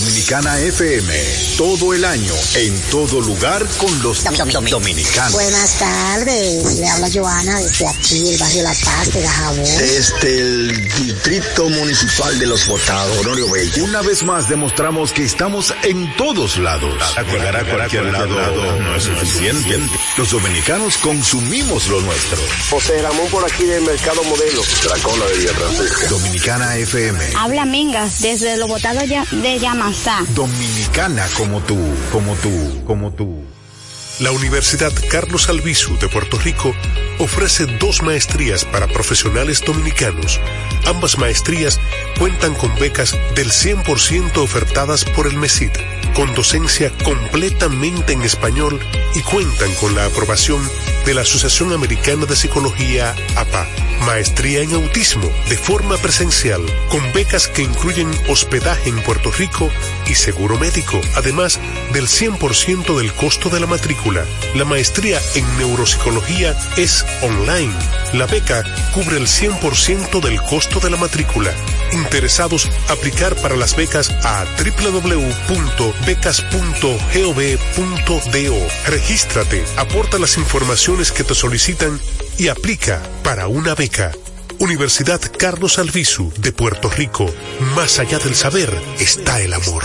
Dominicana FM, todo el año, en todo lugar con los dominicanos. Buenas tardes, le habla Joana desde aquí, el barrio La Paz de Gajabón. Desde el Distrito Municipal de Los Botados, Honorio Bello. Una vez más demostramos que estamos en todos lados. Llegar a cualquier lado no es suficiente. Los dominicanos consumimos lo nuestro. José Ramón por aquí del Mercado Modelo. La cola de Villa Francisca. Dominicana FM. Habla Mingas desde Los Botados de Dominicana como tú, como tú, como tú. La Universidad Carlos Albizu de Puerto Rico ofrece dos maestrías para profesionales dominicanos. Ambas maestrías cuentan con becas del 100% ofertadas por el MESID, con docencia completamente en español y cuentan con la aprobación de la Asociación Americana de Psicología, APA. Maestría en autismo de forma presencial, con becas que incluyen hospedaje en Puerto Rico y seguro médico, además del 100% del costo de la matrícula. La maestría en neuropsicología es online. La beca cubre el 100% del costo de la matrícula. Interesados, aplicar para las becas a www.becas.gov.do. Regístrate, aporta las informaciones que te solicitan y aplica para una beca. Universidad Carlos Alvisu de Puerto Rico. Más allá del saber está el amor.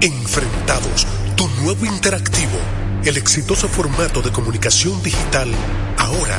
Enfrentados, tu nuevo interactivo, el exitoso formato de comunicación digital, ahora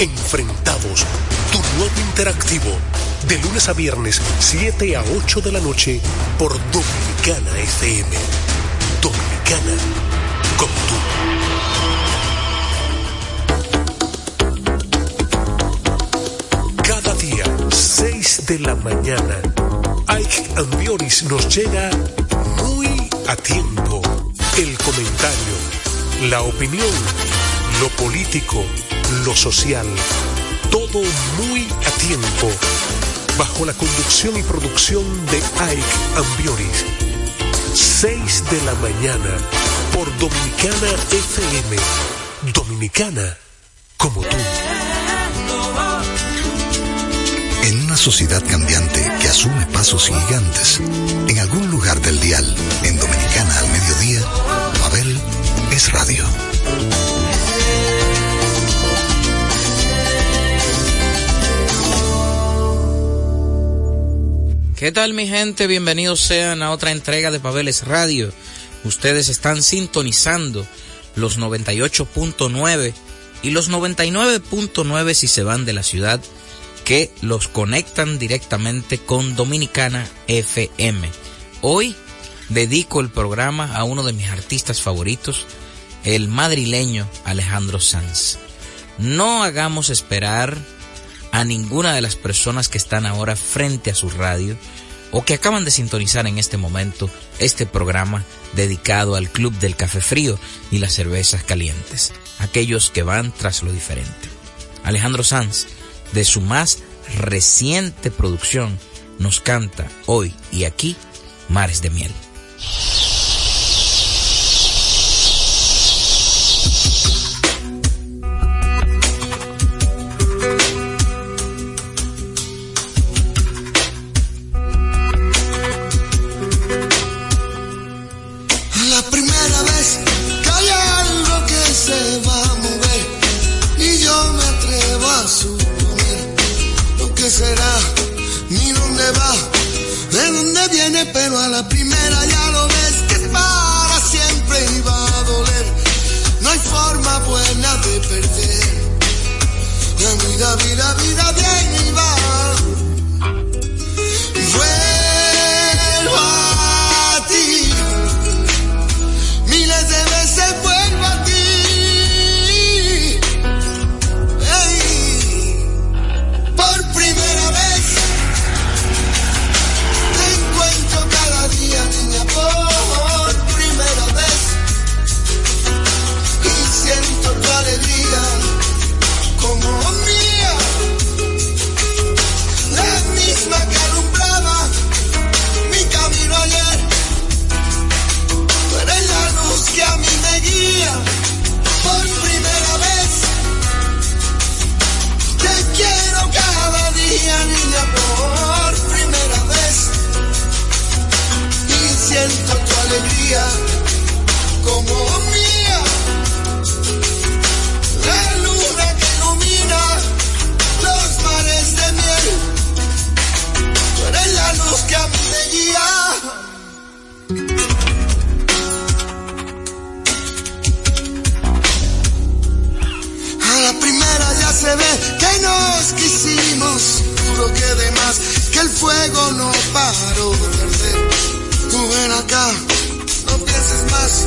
Enfrentados, tu nuevo interactivo, de lunes a viernes, 7 a 8 de la noche, por Dominicana FM. Dominicana, como tú. Cada día, 6 de la mañana, Ike Ambioris nos llega muy a tiempo. El comentario, la opinión, lo político, lo social, todo muy a tiempo, bajo la conducción y producción de Ike Ambioris. 6 de la mañana, por Dominicana FM. Dominicana, como tú. En una sociedad cambiante que asume pasos gigantes, en algún lugar del dial, en Dominicana al mediodía, Mabel es radio. ¿Qué tal mi gente? Bienvenidos sean a otra entrega de Pabeles Radio. Ustedes están sintonizando los 98.9 y los 99.9 si se van de la ciudad que los conectan directamente con Dominicana FM. Hoy dedico el programa a uno de mis artistas favoritos, el madrileño Alejandro Sanz. No hagamos esperar a ninguna de las personas que están ahora frente a su radio o que acaban de sintonizar en este momento este programa dedicado al Club del Café Frío y las cervezas calientes, aquellos que van tras lo diferente. Alejandro Sanz, de su más reciente producción, nos canta hoy y aquí Mares de Miel. Quisimos, juro que de más, que el fuego no paró de arder. Tú ven acá, no pienses más,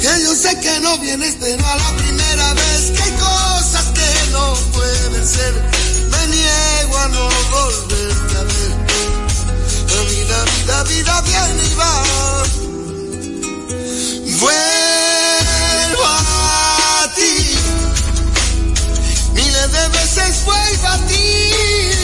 que yo sé que no vienes, pero a la primera vez que hay cosas que no pueden ser, me niego a no volverte a ver. La vida, vida, vida viene y va. Vuelvo a ti miles de veces vuelvo a ti.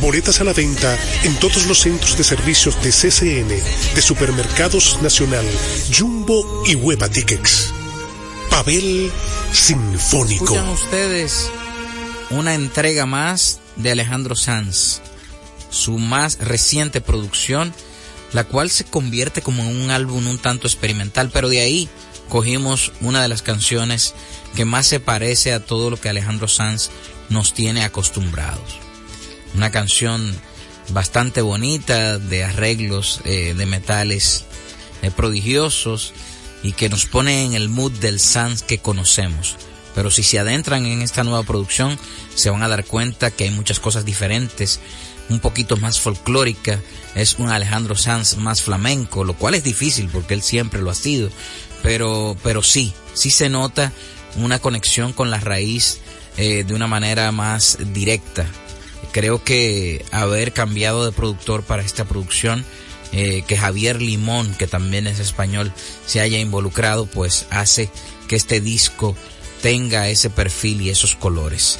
Boletas a la venta en todos los centros de servicios de CCN, de Supermercados Nacional, Jumbo y Hueva Tickets. Pavel Sinfónico. Escuchan ustedes una entrega más de Alejandro Sanz, su más reciente producción, la cual se convierte como en un álbum un tanto experimental, pero de ahí cogimos una de las canciones que más se parece a todo lo que Alejandro Sanz nos tiene acostumbrados. Una canción bastante bonita, de arreglos eh, de metales eh, prodigiosos y que nos pone en el mood del Sanz que conocemos. Pero si se adentran en esta nueva producción, se van a dar cuenta que hay muchas cosas diferentes, un poquito más folclórica, es un Alejandro Sanz más flamenco, lo cual es difícil porque él siempre lo ha sido, pero, pero sí, sí se nota una conexión con la raíz eh, de una manera más directa. Creo que haber cambiado de productor para esta producción, eh, que Javier Limón, que también es español, se haya involucrado, pues hace que este disco tenga ese perfil y esos colores.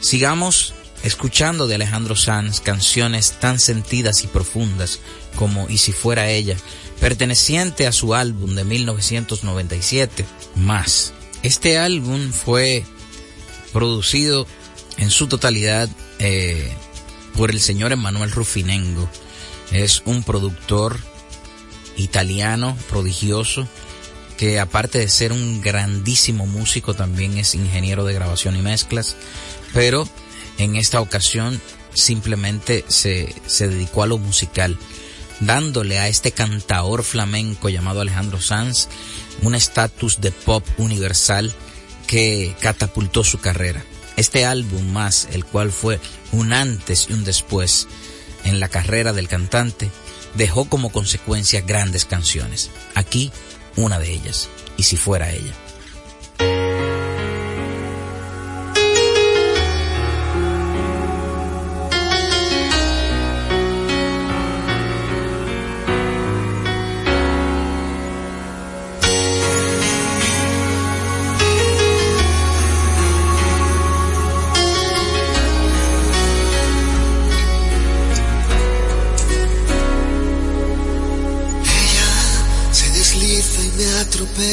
Sigamos escuchando de Alejandro Sanz canciones tan sentidas y profundas como Y si fuera ella, perteneciente a su álbum de 1997, Más. Este álbum fue producido en su totalidad eh, por el señor Emanuel Rufinengo. Es un productor italiano prodigioso que aparte de ser un grandísimo músico también es ingeniero de grabación y mezclas, pero en esta ocasión simplemente se, se dedicó a lo musical, dándole a este cantaor flamenco llamado Alejandro Sanz un estatus de pop universal que catapultó su carrera. Este álbum más, el cual fue un antes y un después en la carrera del cantante, dejó como consecuencia grandes canciones. Aquí una de ellas, y si fuera ella.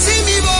Pero si mi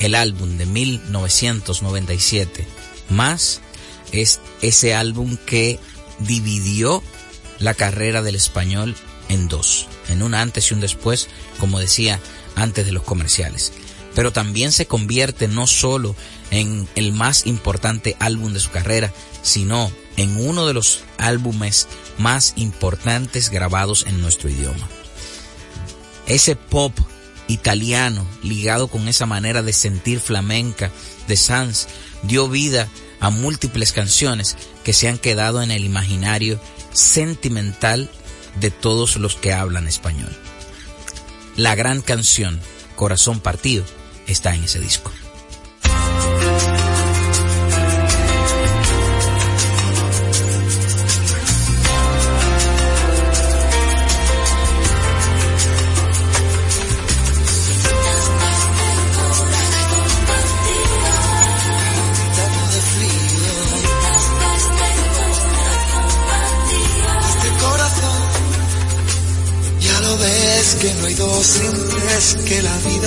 el álbum de 1997 más es ese álbum que dividió la carrera del español en dos, en un antes y un después, como decía antes de los comerciales. Pero también se convierte no solo en el más importante álbum de su carrera, sino en uno de los álbumes más importantes grabados en nuestro idioma. Ese pop italiano ligado con esa manera de sentir flamenca de Sanz dio vida a múltiples canciones que se han quedado en el imaginario sentimental de todos los que hablan español. La gran canción Corazón Partido está en ese disco.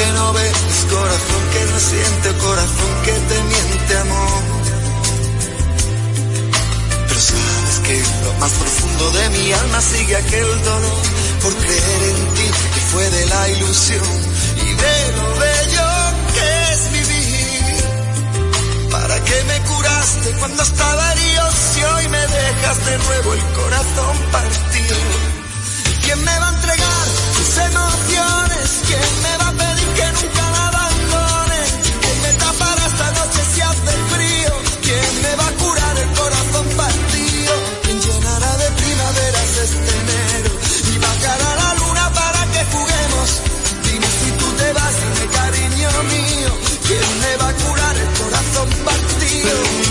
que no ves, corazón que no siente, corazón que te miente amor. Pero sabes que lo más profundo de mi alma sigue aquel dolor por creer en ti y fue de la ilusión y de lo bello que es vivir. ¿Para qué me curaste cuando estaba herido si hoy me dejas de nuevo el corazón partido? ¿Quién me va a entregar sus emociones? ¿Quién mío. ¿Quién me va a curar el corazón partido?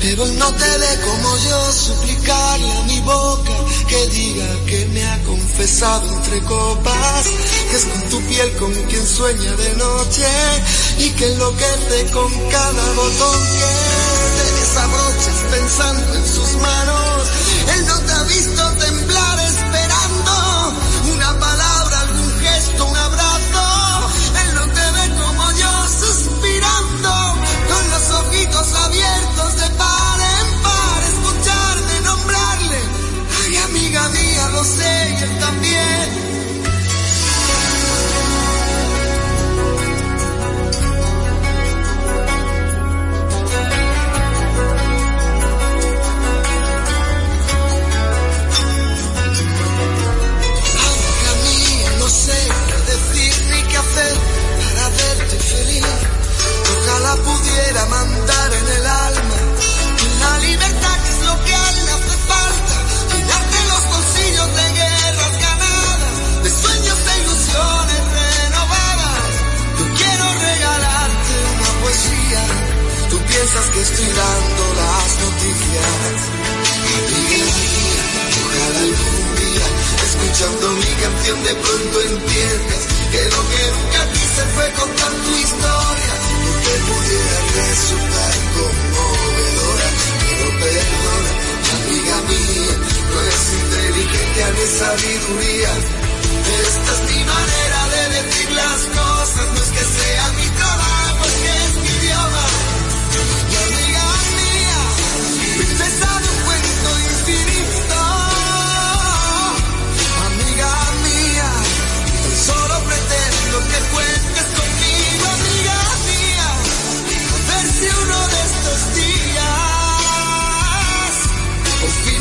Pero no te ve como yo suplicarle a mi boca que diga que me ha confesado entre copas, que es con tu piel con quien sueña de noche y que enloquece con cada botón que te desabroches pensando en sus manos. Él no te ha visto temblar Pudiera mandar en el alma la libertad que es lo que a él hace falta. Llenarte los bolsillos de guerras ganadas, de sueños e ilusiones renovadas. Yo quiero regalarte una poesía. Tú piensas que estoy dando las noticias. Mía, ojalá algún día, escuchando mi canción de pronto entiendas que lo que nunca quise fue contar tu historia, pudiera resultar conmovedora, pero perdona, amiga mía, no es inteligencia ni sabiduría, esta es mi manera de decir las cosas, no es que sea mi trabajo,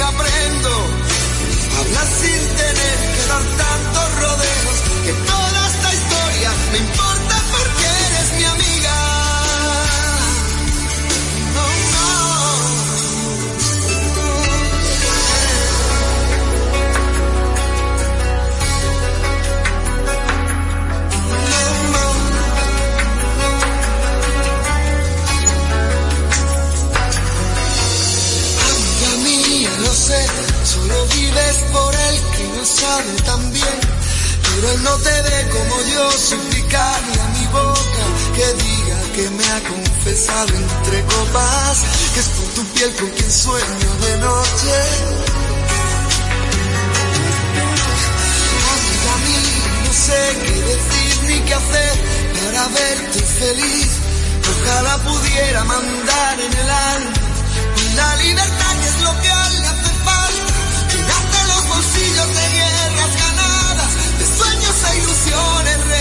aprendo. A hablar sin tener que dar tantos rodeos, que vives por él que no sabe tan bien. Pero él no te ve como yo suplicarle a mi boca que diga que me ha confesado entre copas, que es por tu piel con quien sueño de noche. Amiga mía, no sé qué decir ni qué hacer para verte feliz. Ojalá pudiera mandar en el alma la libertad que es lo que los bolsillos de guerras ganadas, de sueños e ilusiones renovadas.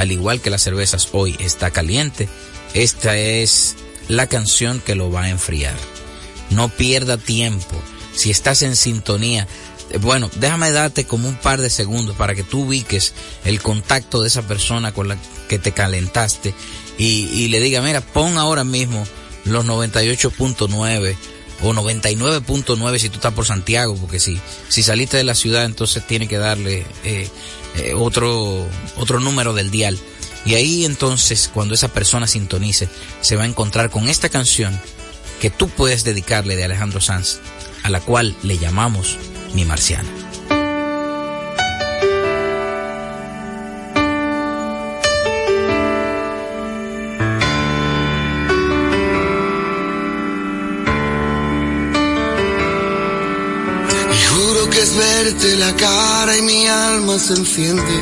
al igual que las cervezas hoy, está caliente, esta es la canción que lo va a enfriar. No pierda tiempo. si estás en sintonía. Eh, Bueno, déjame darte como un par de segundos para que tú ubiques el contacto de esa persona con la que te calentaste y, le diga, mira, pon ahora mismo los 98.9 o 99.9 si tú estás por Santiago, porque si, si saliste de la ciudad entonces tiene que darle eh, eh, otro, otro número del dial. Y ahí entonces cuando esa persona sintonice se va a encontrar con esta canción que tú puedes dedicarle de Alejandro Sanz, a la cual le llamamos Mi Marciana. Verte la cara y mi alma se enciende.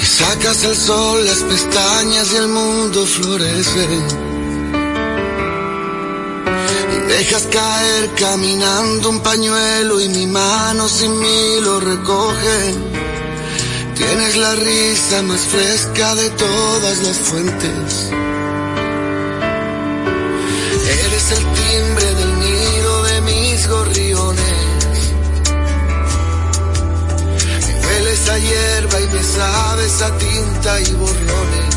Y sacas el sol, las pestañas y el mundo florece. Y dejas caer caminando un pañuelo y mi mano sin mí lo recoge. Tienes la risa más fresca de todas las fuentes. Eres el timbre del mis gorriones. Me hueles a hierba y me sabes a tinta y borrones.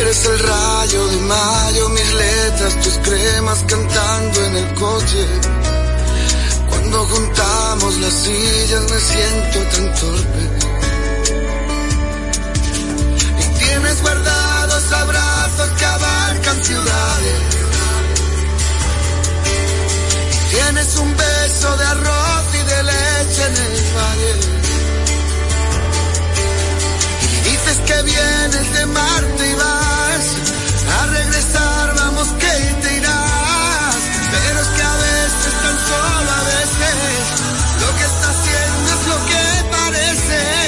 Eres el rayo de mayo, mis letras, tus cremas cantando en el coche. Cuando juntamos las sillas me siento tan torpe. Tienes un beso de arroz y de leche en el valle. Dices que vienes de Marte y vas a regresar, vamos que te irás. Pero es que a veces, tan solo a veces, lo que está haciendo es lo que parece.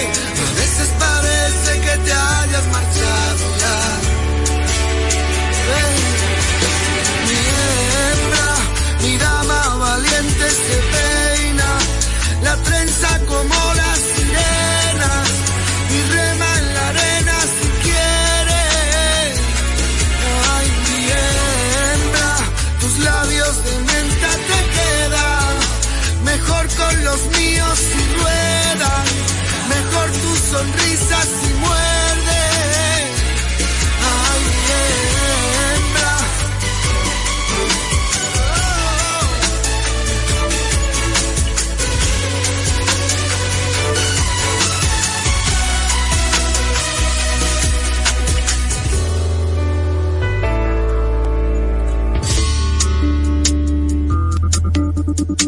Mejor tu sonrisa si muerde. Ay, hembra. ¿Te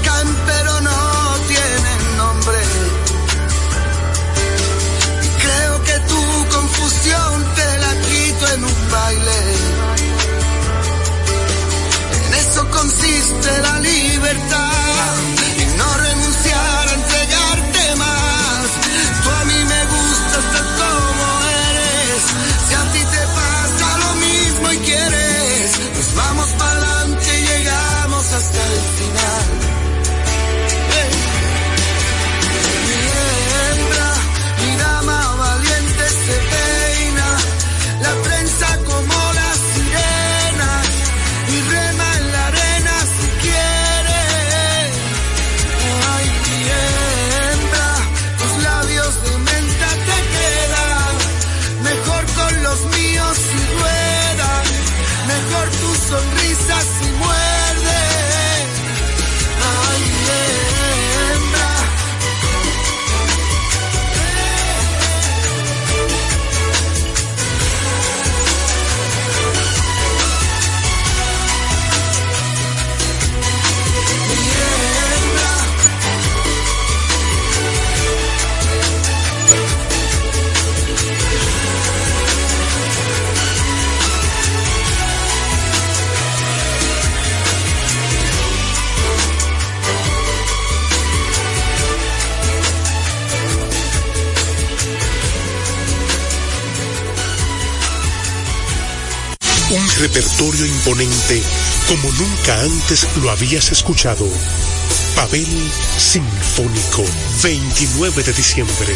te la quito en un baile. En eso consiste la libertad. Un repertorio imponente como nunca antes lo habías escuchado. Pavel Sinfónico, 29 de diciembre,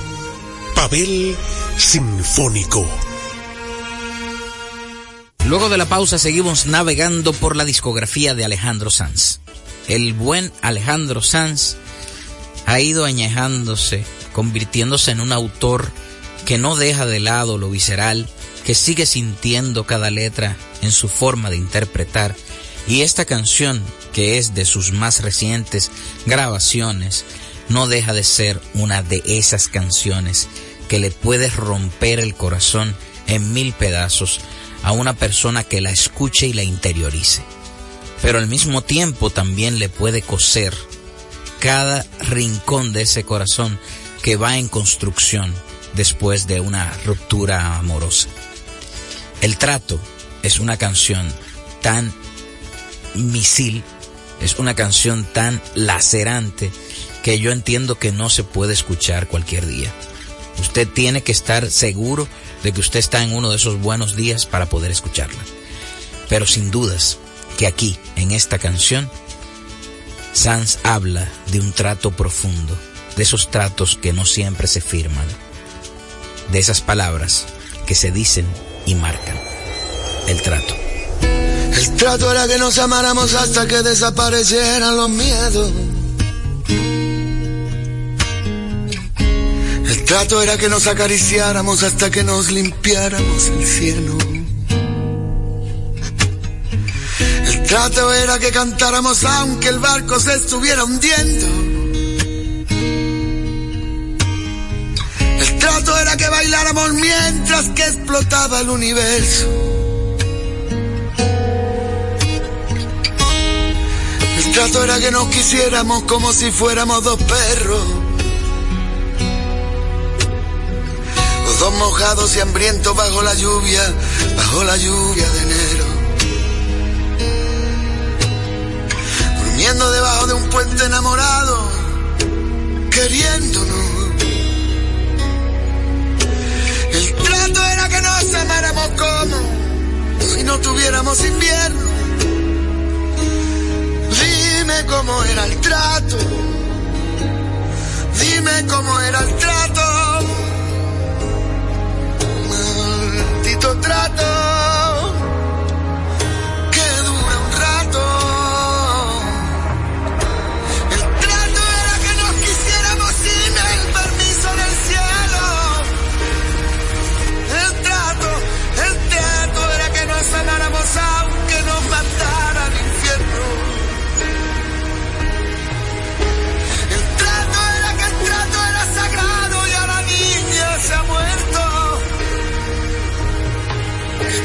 Pavel Sinfónico. Luego de la pausa seguimos navegando por la discografía de Alejandro Sanz. El buen Alejandro Sanz ha ido añejándose, convirtiéndose en un autor que no deja de lado lo visceral, que sigue sintiendo cada letra en su forma de interpretar. Y esta canción, que es de sus más recientes grabaciones, no deja de ser una de esas canciones que le puede romper el corazón en mil pedazos a una persona que la escuche y la interiorice. Pero al mismo tiempo también le puede coser cada rincón de ese corazón que va en construcción después de una ruptura amorosa. El trato es una canción tan misil, es una canción tan lacerante que yo entiendo que no se puede escuchar cualquier día. Usted tiene que estar seguro de que usted está en uno de esos buenos días para poder escucharla. Pero sin dudas que aquí, en esta canción, Sanz habla de un trato profundo, de esos tratos que no siempre se firman, de esas palabras que se dicen y marcan el trato. El trato era que nos amáramos hasta que desaparecieran los miedos. Trato era que nos acariciáramos hasta que nos limpiáramos el cielo. El trato era que cantáramos aunque el barco se estuviera hundiendo. El trato era que bailáramos mientras que explotaba el universo. El trato era que nos quisiéramos como si fuéramos dos perros. Los dos mojados y hambrientos bajo la lluvia, bajo la lluvia de enero. Durmiendo debajo de un puente enamorado, queriéndonos. El trato era que nos amáramos como si no tuviéramos invierno. Dime cómo era el trato. Dime cómo era el trato. Maldito trato.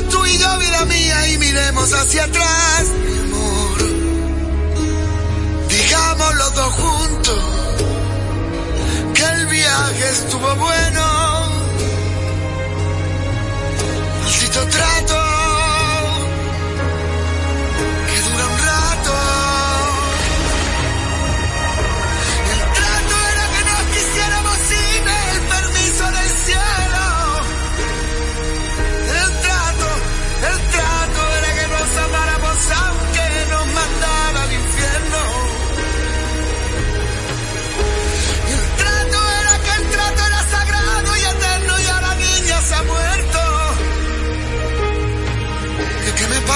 Paremos tú y yo, vida mía, y miremos hacia atrás, mi amor, digamos los dos juntos que el viaje estuvo bueno. Maldito trato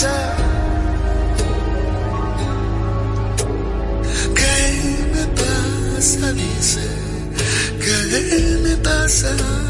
¿Qué me pasa? Dice, ¿qué me pasa?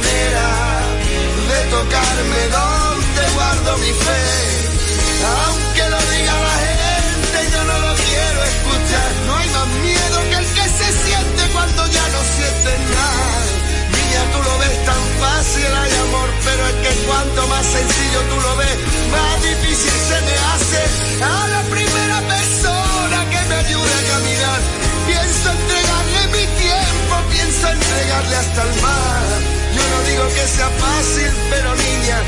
De tocarme? ¿Dónde guardo mi fe? Aunque lo diga la gente, yo no lo quiero escuchar. No hay más miedo que el que se siente cuando ya no sientes nada. Niña, tú lo ves tan fácil, hay amor, pero es que cuanto más sencillo tú lo ves, más difícil se me hace. A la primera persona que me ayude a caminar, pienso entregarle mi tiempo, pienso entregarle hasta el mar. Digo que sea fácil, pero niña,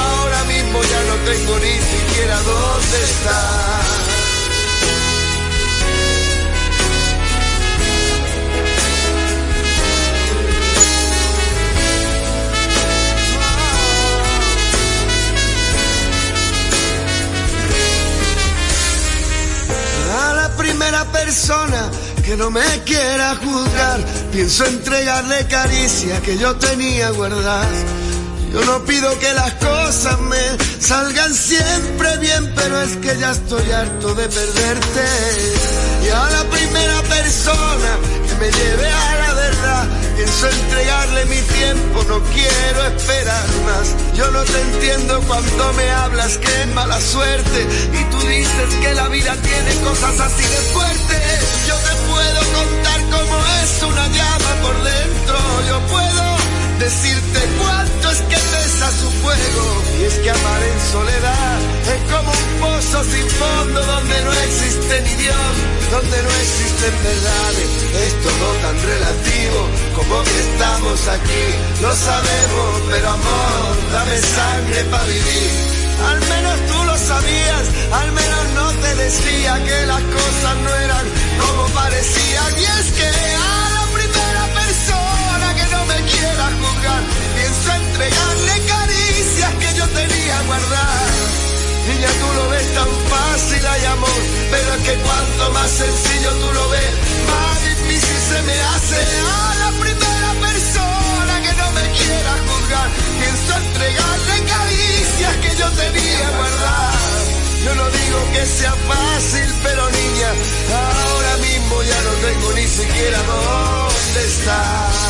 ahora mismo ya no tengo ni siquiera dónde estar. a la primera persona que no me quiera juzgar. Pienso entregarle caricia que yo tenía guardadas. Yo no pido que las cosas me salgan siempre bien, pero es que ya estoy harto de perderte. Y a la primera persona que me lleve a la pienso entregarle mi tiempo, no quiero esperar más. Yo no te entiendo cuando me hablas que es mala suerte y tú dices que la vida tiene cosas así de fuertes. Yo te puedo contar cómo es una llama por dentro, yo puedo decirte cuánto es que pesa su fuego. Y es que amar en soledad es como un pozo sin fondo donde no existe ni Dios, donde no existen verdades. Es todo tan relativo como que estamos aquí. Lo sabemos, pero amor, dame sangre para vivir. Al menos tú lo sabías, al menos no te decía que las cosas no eran como parecían. Y es que a la primera persona que no me quiera juzgar, pienso entregarle caricias que yo tenía guardadas. Niña, tú lo ves tan fácil, hay amor, pero es que cuanto más sencillo tú lo ves, más difícil se me hace. A la primera persona que no me quiera juzgar, pienso entregarle caricias que yo tenía guardadas. Yo no digo que sea fácil, pero niña, ahora mismo ya no tengo ni siquiera dónde estar.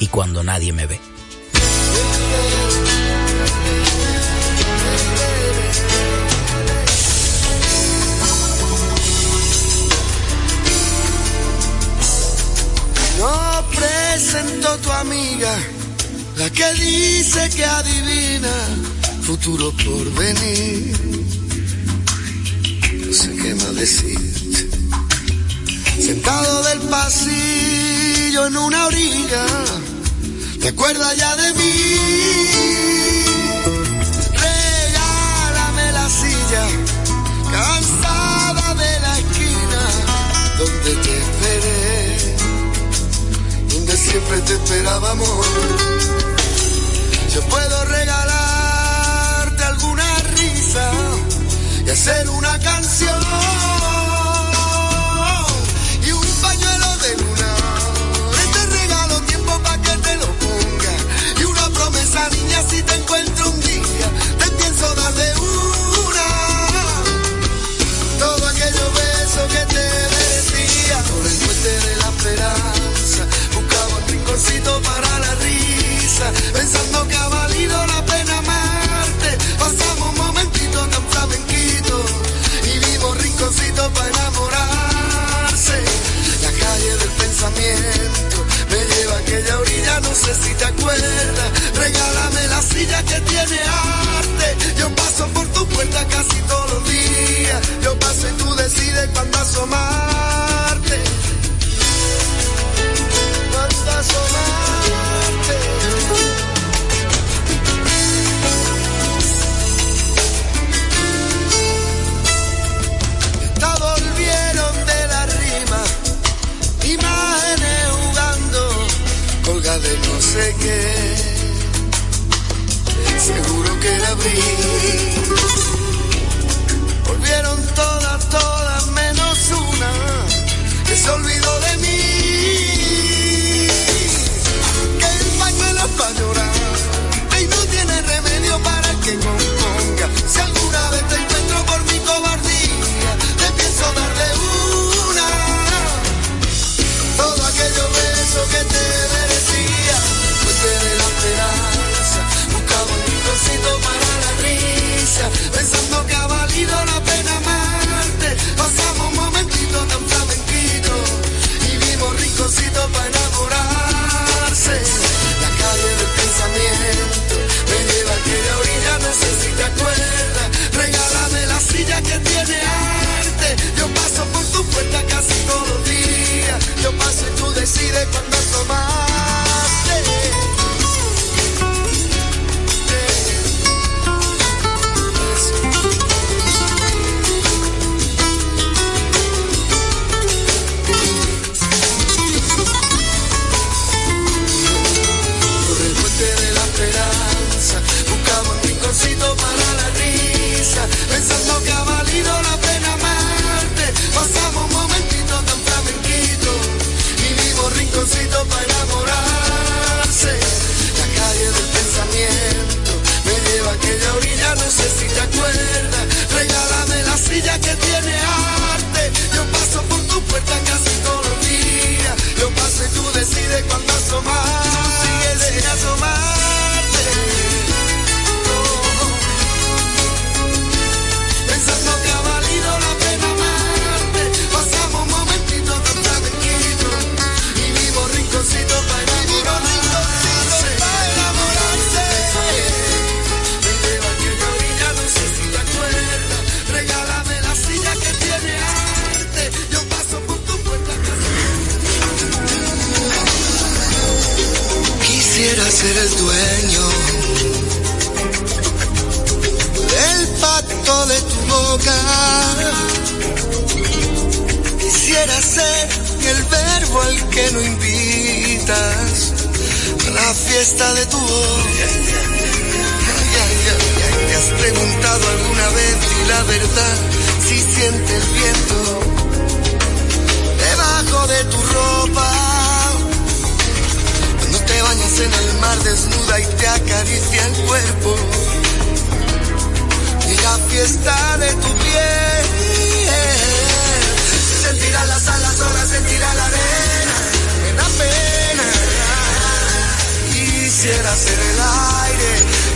y cuando nadie me ve. No presento tu amiga, la que dice que adivina futuro por venir. No sé qué más decirte. Sentado del pasillo en una orilla, ¿te acuerdas ya de mí? Regálame la silla, cansada de la esquina donde te esperé donde siempre te esperábamos. Yo puedo regalarte alguna risa y hacer una canción me lleva a aquella orilla, no sé si te acuerdas. Regálame la silla que tiene arte. Asomarte. Cuándo asomarte. Esta volvieron de la rima, imágenes jugando, colga de no sé qué. Seguro que era abril. Volvieron todas, se olvidó de mí. Que el pañuelo es para llorar y no tiene remedio para que componga. Si alguna vez te encuentro por mi cobardía, te pienso darle una. Todo aquello beso que te merecía, fuente de la esperanza, buscaba un rinconcito para la risa, pensando que ha valido la pena y tú al que no invitas a la fiesta de tu boca. ¿Te has preguntado alguna vez si la verdad si siente el viento debajo de tu ropa? Cuando te bañas en el mar desnuda y te acaricia el cuerpo y la fiesta de tu piel. Sentirá las alas, horas, sentirá la arena, Quisiera ser el aire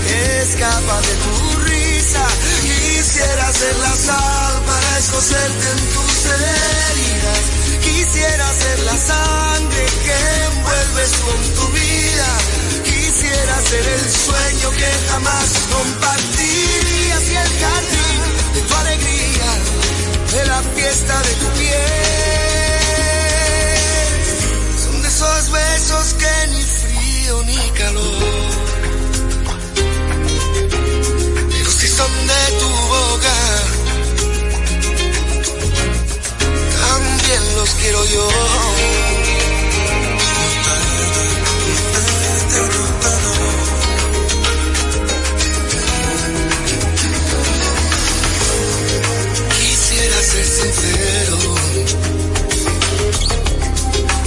que escapa de tu risa. Quisiera ser la sal para escocerte en tus heridas. Quisiera ser la sangre que envuelves con tu vida. Quisiera ser el sueño que jamás compartirías y el jardín de tu alegría, de la fiesta de tu piel. Son de esos besos que ni ni calor. Pero si son de tu boca, también los quiero yo. Quisiera ser sincero.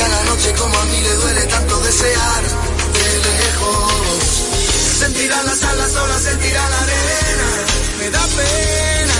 Dice a la noche como a mí le duele tanto desear de lejos. Sentirá las alas, sola sentirá la arena, me da pena.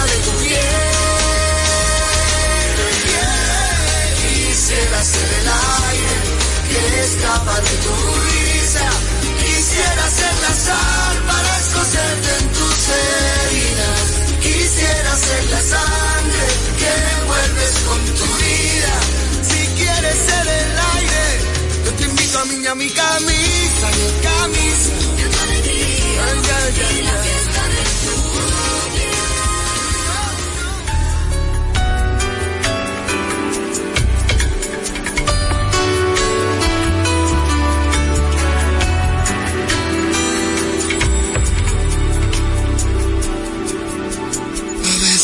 de tu piel. Quisiera ser el aire que escapa de tu risa. Quisiera ser la sal para escocerte en tus heridas. Quisiera ser la sangre que envuelves con tu vida. Si quieres ser el aire, yo te invito a mí a mi camisa,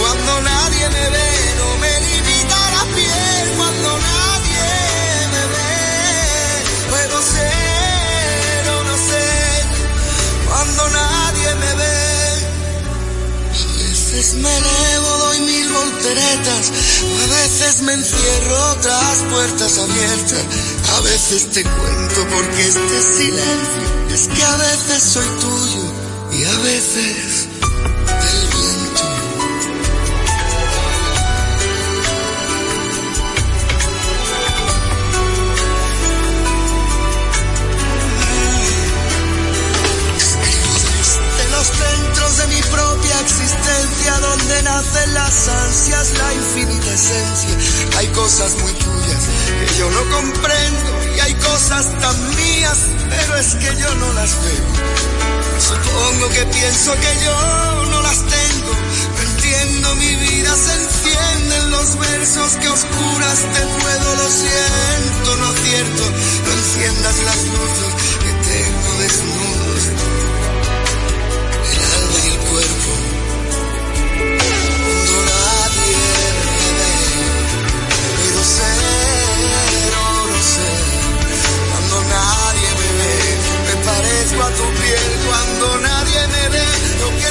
Cuando nadie me ve, no me limita la piel. Cuando nadie me ve, puedo ser o no ser. Cuando nadie me ve, a veces me elevo, doy mil volteretas. A veces me encierro tras puertas abiertas. A veces te cuento porque este silencio es que a veces soy tuyo y a veces donde nacen las ansias, la infinita esencia. Hay cosas muy tuyas que yo no comprendo y hay cosas tan mías, pero es que yo no las veo. Supongo que pienso que yo no las tengo. No entiendo mi vida, se encienden los versos que oscuras te puedo, lo siento, no es cierto. No enciendas las luces que tengo desnudos, nadie me ve, me parezco a tu piel. Cuando nadie me ve, lo que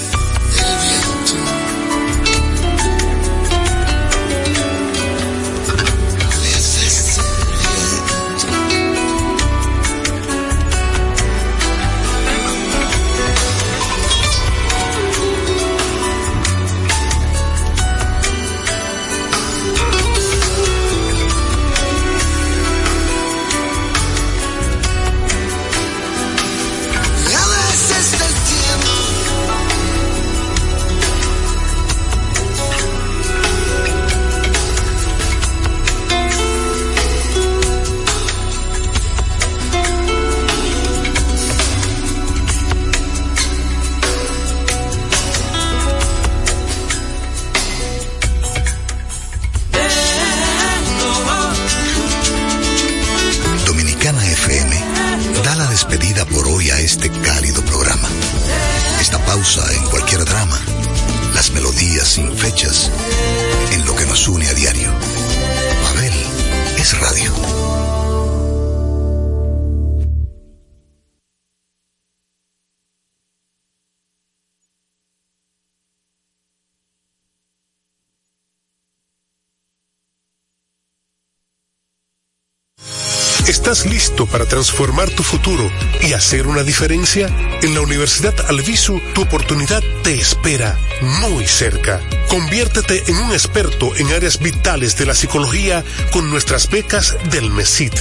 para transformar tu futuro y hacer una diferencia? En la Universidad Alvisu, tu oportunidad te espera muy cerca. Conviértete en un experto en áreas vitales de la psicología con nuestras becas del MESIT.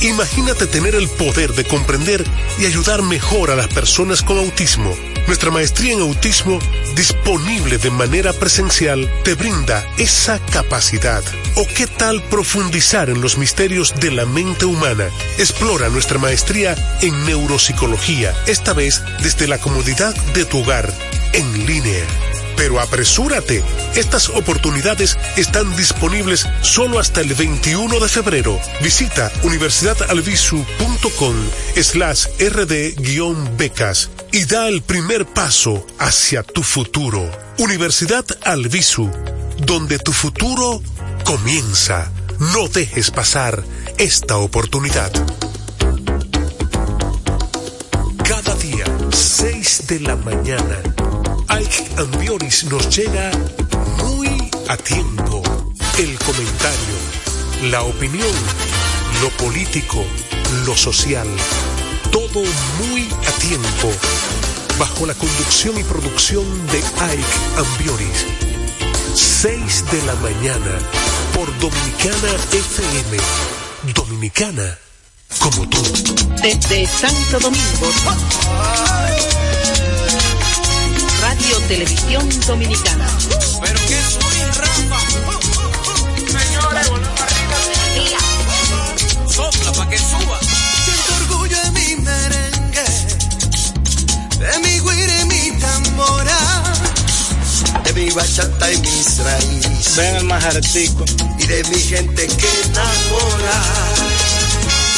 Imagínate tener el poder de comprender y ayudar mejor a las personas con autismo. Nuestra maestría en autismo, disponible de manera presencial, te brinda esa capacidad. ¿O qué tal profundizar en los misterios de la mente humana? Explora nuestra maestría en neuropsicología, esta vez desde la comodidad de tu hogar, en línea. Pero apresúrate, estas oportunidades están disponibles solo hasta el 21 de febrero. Visita universidadalvisu.com slash rd-becas y da el primer paso hacia tu futuro. Universidad Alvisu, donde tu futuro comienza. No dejes pasar esta oportunidad. Cada día, 6 de la mañana, Ike Ambioris nos llega muy a tiempo. El comentario, la opinión, lo político, lo social, todo muy a tiempo. Bajo la conducción y producción de Ike Ambioris. 6 de la mañana por Dominicana FM. Dominicana como tú. Desde Santo Domingo. Radio Televisión Dominicana. Pero que soy Rafa. Señores, arriba. Sopla para que suba. Siento orgullo en mi merengue, de mi guira y mi tambora, de mi bachata y mis raíces. Ven el majartico. Y de mi gente que enamora.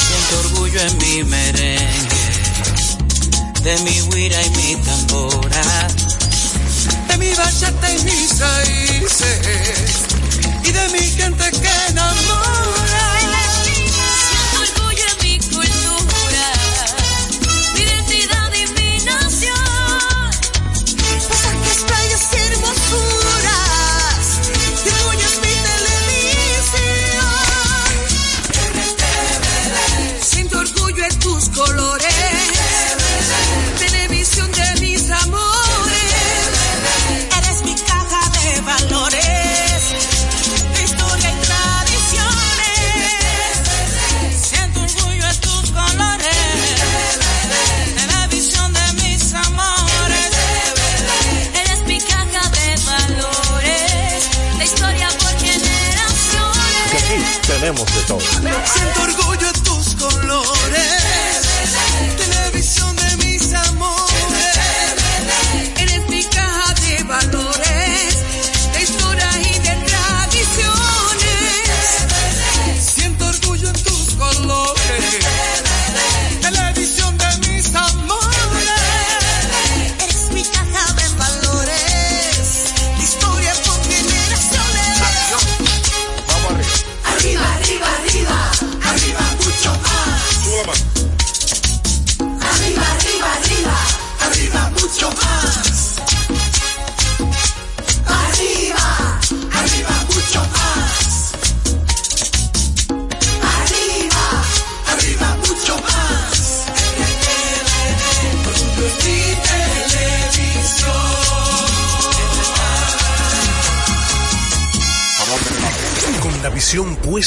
Siento orgullo en mi merengue, de mi guira y mi tambora, de bachata y mis raíces. Y de mi gente que enamora. Tenemos de todo.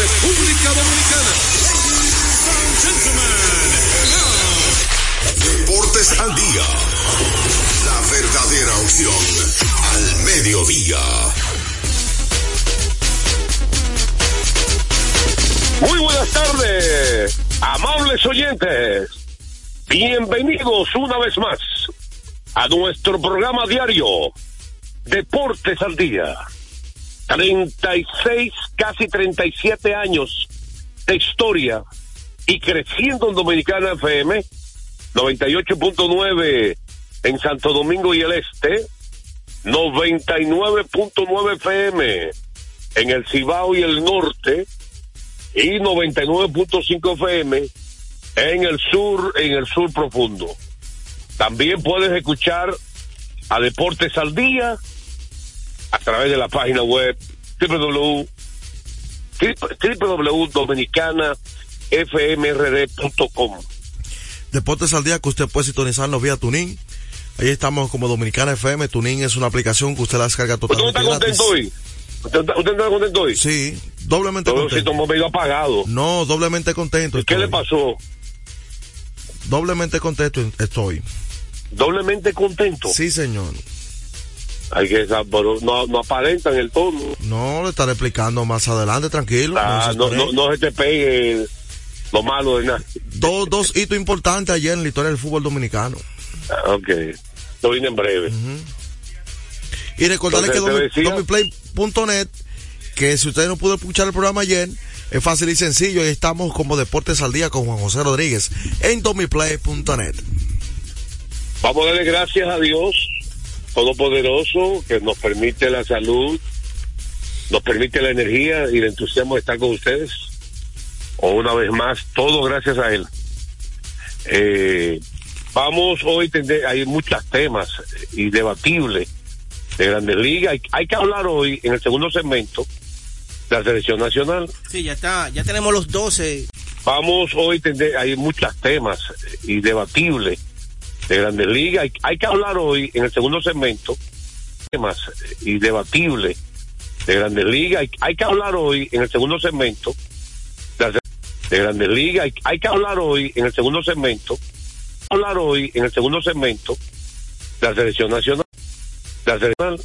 República Dominicana. Deportes al día. La verdadera opción al mediodía. Muy buenas tardes, amables oyentes. Bienvenidos una vez más a nuestro programa diario Deportes al Día. 36, casi 37 años de historia y creciendo en Dominicana FM, 98.9 en Santo Domingo y el Este, 99.9 FM en el Cibao y el Norte y 99.5 FM en el sur, en el sur profundo. También puedes escuchar a Deportes al Día a través de la página web www www.dominicanafmrd.com. Deportes al día que usted puede sintonizarnos vía Tunin. Ahí estamos como Dominicana FM. Tunin es una aplicación que usted la descarga ¿Tú no totalmente estás gratis. contento hoy? ¿Usted, está- usted está contento hoy? Sí, doblemente si contento. tomó medio apagado. No, doblemente contento. ¿Qué estoy. le pasó? Doblemente contento estoy. Doblemente contento. Sí, señor. Hay que no, no aparentan el tono. No, le estaré explicando más adelante, tranquilo. Ah, no no, no, no se te pegue lo malo de nada. dos, dos hitos importantes ayer en la historia del fútbol dominicano. Ah, Ok. Lo vine en breve. Y recordarles que Entonces, domiplay.net, que si ustedes no pudo escuchar el programa ayer, es fácil y sencillo. Y estamos como Deportes al Día con Juan José Rodríguez en domiplay.net. Vamos a darle gracias a Dios Todopoderoso que nos permite la salud, nos permite la energía y el entusiasmo de estar con ustedes. O una vez más, todo gracias a Él. Eh, vamos hoy, tende- hay muchos temas y debatibles de Grandes Ligas. Hay, hay que hablar hoy en el segundo segmento de la selección nacional. Sí, ya está, ya tenemos los 12. Vamos hoy, tende- hay muchos temas y debatibles de Grandes Ligas. Hay, que hablar hoy en el segundo segmento temas y debatibles de Grandes Ligas. Hay, que hablar hoy en el segundo segmento de, Grandes Ligas. Hay, que hablar hoy en el segundo segmento. Hablar hoy en el segundo segmento la selección nacional. La selección